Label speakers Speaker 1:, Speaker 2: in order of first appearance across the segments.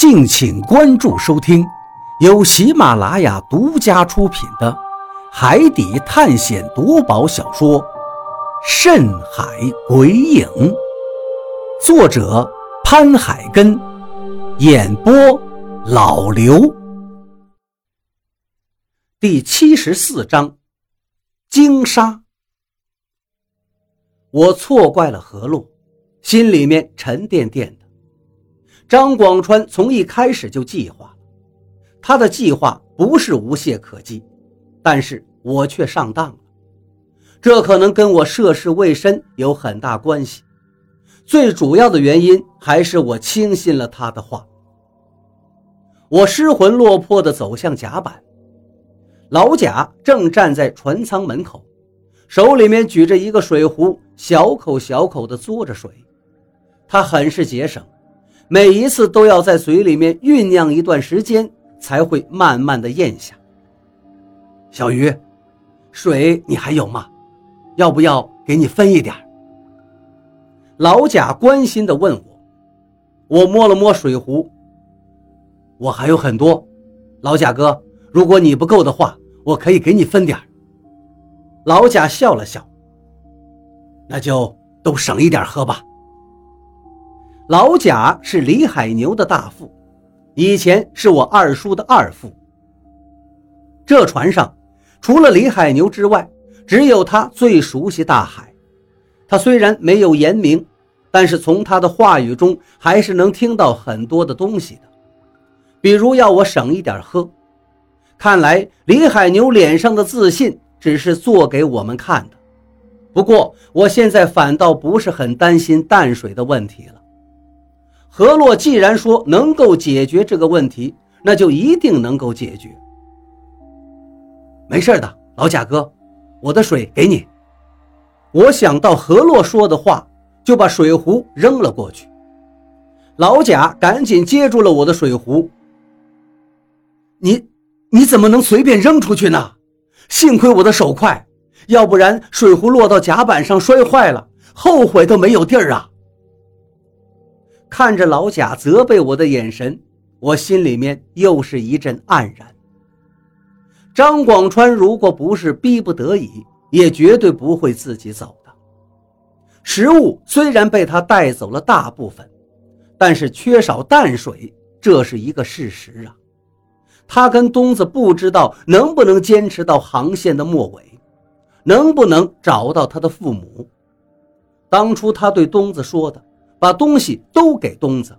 Speaker 1: 敬请关注收听，由喜马拉雅独家出品的《海底探险夺宝小说》《深海鬼影》，作者潘海根，演播老刘。第七十四章，鲸鲨。我错怪了何洛，心里面沉甸甸。张广川从一开始就计划，他的计划不是无懈可击，但是我却上当了。这可能跟我涉世未深有很大关系，最主要的原因还是我轻信了他的话。我失魂落魄地走向甲板，老贾正站在船舱门口，手里面举着一个水壶，小口小口地嘬着水，他很是节省。每一次都要在嘴里面酝酿一段时间，才会慢慢的咽下。小鱼，水你还有吗？要不要给你分一点？老贾关心的问我。我摸了摸水壶，我还有很多。老贾哥，如果你不够的话，我可以给你分点老贾笑了笑，那就都省一点喝吧。老贾是李海牛的大副，以前是我二叔的二副。这船上除了李海牛之外，只有他最熟悉大海。他虽然没有言明，但是从他的话语中还是能听到很多的东西的，比如要我省一点喝。看来李海牛脸上的自信只是做给我们看的。不过我现在反倒不是很担心淡水的问题了。何洛既然说能够解决这个问题，那就一定能够解决。没事的，老贾哥，我的水给你。我想到何洛说的话，就把水壶扔了过去。老贾赶紧接住了我的水壶。你你怎么能随便扔出去呢？幸亏我的手快，要不然水壶落到甲板上摔坏了，后悔都没有地儿啊。看着老贾责备我的眼神，我心里面又是一阵黯然。张广川如果不是逼不得已，也绝对不会自己走的。食物虽然被他带走了大部分，但是缺少淡水，这是一个事实啊。他跟东子不知道能不能坚持到航线的末尾，能不能找到他的父母。当初他对东子说的。把东西都给东子，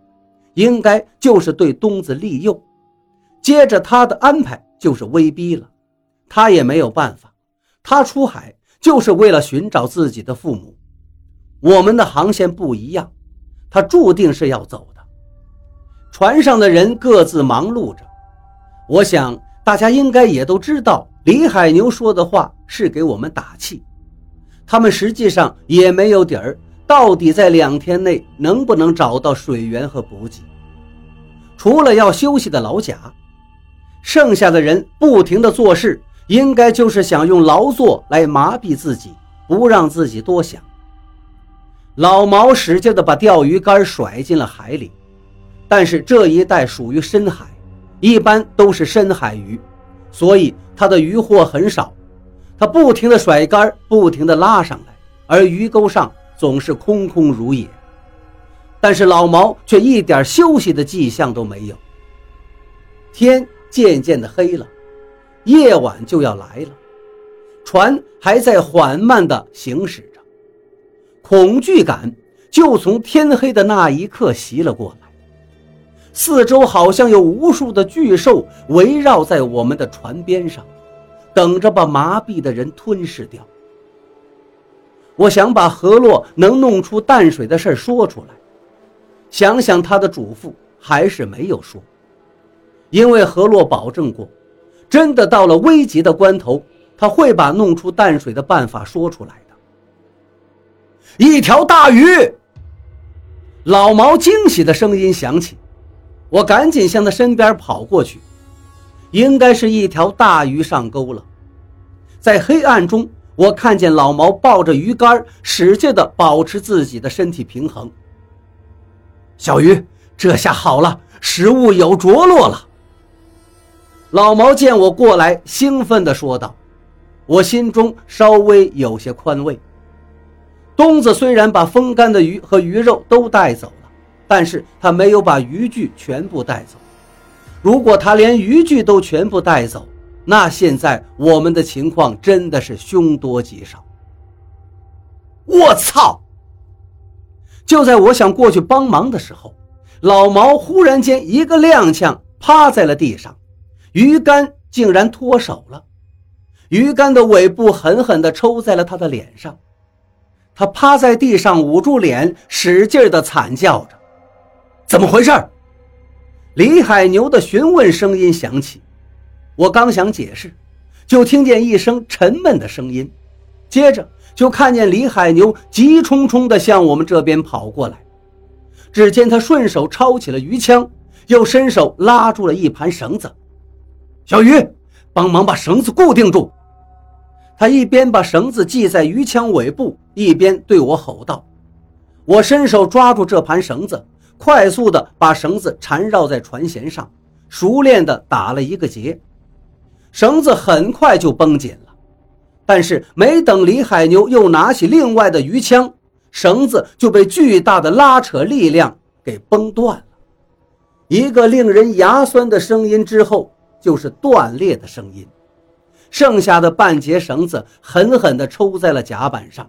Speaker 1: 应该就是对东子利诱。接着他的安排就是威逼了，他也没有办法。他出海就是为了寻找自己的父母。我们的航线不一样，他注定是要走的。船上的人各自忙碌着，我想大家应该也都知道，李海牛说的话是给我们打气。他们实际上也没有底儿。到底在两天内能不能找到水源和补给？除了要休息的老贾，剩下的人不停的做事，应该就是想用劳作来麻痹自己，不让自己多想。老毛使劲的把钓鱼竿甩进了海里，但是这一带属于深海，一般都是深海鱼，所以他的渔获很少。他不停的甩竿，不停的拉上来，而鱼钩上。总是空空如也，但是老毛却一点休息的迹象都没有。天渐渐的黑了，夜晚就要来了，船还在缓慢的行驶着，恐惧感就从天黑的那一刻袭了过来，四周好像有无数的巨兽围绕在我们的船边上，等着把麻痹的人吞噬掉。我想把何洛能弄出淡水的事说出来，想想他的嘱咐，还是没有说，因为何洛保证过，真的到了危急的关头，他会把弄出淡水的办法说出来的。一条大鱼！老毛惊喜的声音响起，我赶紧向他身边跑过去，应该是一条大鱼上钩了，在黑暗中。我看见老毛抱着鱼竿，使劲地保持自己的身体平衡。小鱼，这下好了，食物有着落了。老毛见我过来，兴奋地说道：“我心中稍微有些宽慰。东子虽然把风干的鱼和鱼肉都带走了，但是他没有把渔具全部带走。如果他连渔具都全部带走，那现在我们的情况真的是凶多吉少。”我操！就在我想过去帮忙的时候，老毛忽然间一个踉跄，趴在了地上。鱼竿竟然脱手了，鱼竿的尾部狠狠地抽在了他的脸上，他趴在地上捂住脸，使劲地惨叫着：“怎么回事？”李海牛的询问声音响起，我刚想解释，就听见一声沉闷的声音，接着就看见李海牛急冲冲地向我们这边跑过来，只见他顺手抄起了鱼枪，又伸手拉住了一盘绳子。小鱼，帮忙把绳子固定住。他一边把绳子系在鱼枪尾部，一边对我吼道：“我伸手抓住这盘绳子，快速的把绳子缠绕在船舷上，熟练的打了一个结。绳子很快就绷紧了，但是没等李海牛又拿起另外的鱼枪，绳子就被巨大的拉扯力量给崩断了。一个令人牙酸的声音之后。”就是断裂的声音，剩下的半截绳子狠狠地抽在了甲板上。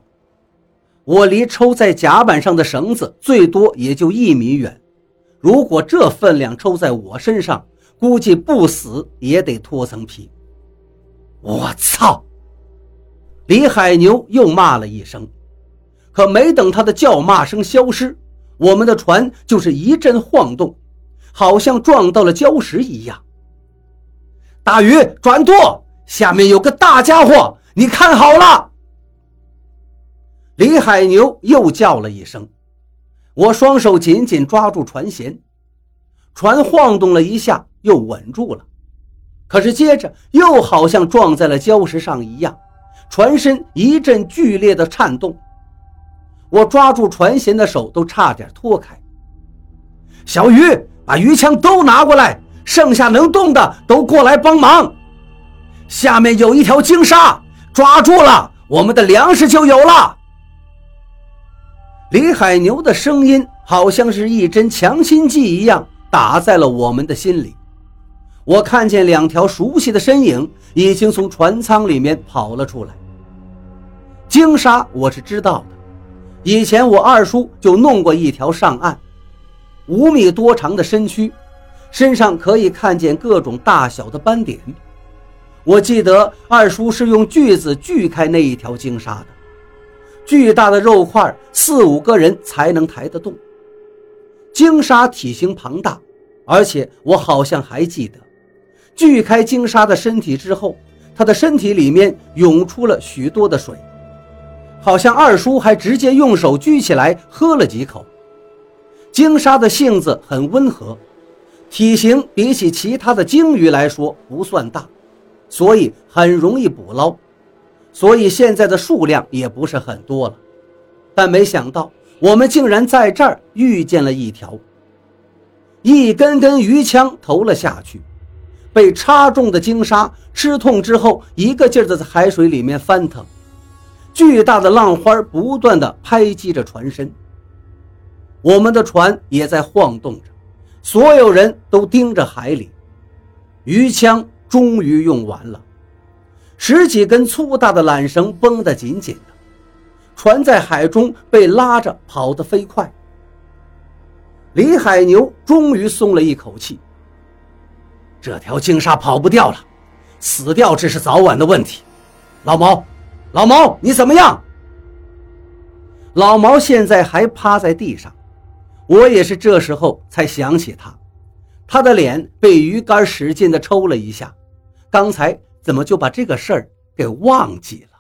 Speaker 1: 我离抽在甲板上的绳子最多也就一米远，如果这分量抽在我身上，估计不死也得脱层皮。我操！李海牛又骂了一声，可没等他的叫骂声消失，我们的船就是一阵晃动，好像撞到了礁石一样。大鱼转舵，下面有个大家伙，你看好了。李海牛又叫了一声，我双手紧紧抓住船舷，船晃动了一下，又稳住了。可是接着又好像撞在了礁石上一样，船身一阵剧烈的颤动，我抓住船舷的手都差点脱开。小鱼，把鱼枪都拿过来。剩下能动的都过来帮忙，下面有一条鲸鲨，抓住了，我们的粮食就有了。李海牛的声音好像是一针强心剂一样打在了我们的心里。我看见两条熟悉的身影已经从船舱里面跑了出来。鲸鲨我是知道的，以前我二叔就弄过一条上岸，五米多长的身躯。身上可以看见各种大小的斑点。我记得二叔是用锯子锯开那一条鲸鲨的，巨大的肉块，四五个人才能抬得动。鲸鲨体型庞大，而且我好像还记得，锯开鲸鲨的身体之后，它的身体里面涌出了许多的水，好像二叔还直接用手举起来喝了几口。鲸鲨的性子很温和。体型比起其他的鲸鱼来说不算大，所以很容易捕捞，所以现在的数量也不是很多了。但没想到我们竟然在这儿遇见了一条，一根根鱼枪投了下去，被插中的鲸鲨吃痛之后，一个劲儿的在海水里面翻腾，巨大的浪花不断的拍击着船身，我们的船也在晃动着。所有人都盯着海里，鱼枪终于用完了，十几根粗大的缆绳绷得紧紧的，船在海中被拉着跑得飞快。李海牛终于松了一口气，这条鲸鲨跑不掉了，死掉只是早晚的问题。老毛，老毛，你怎么样？老毛现在还趴在地上。我也是这时候才想起他，他的脸被鱼竿使劲的抽了一下，刚才怎么就把这个事儿给忘记了？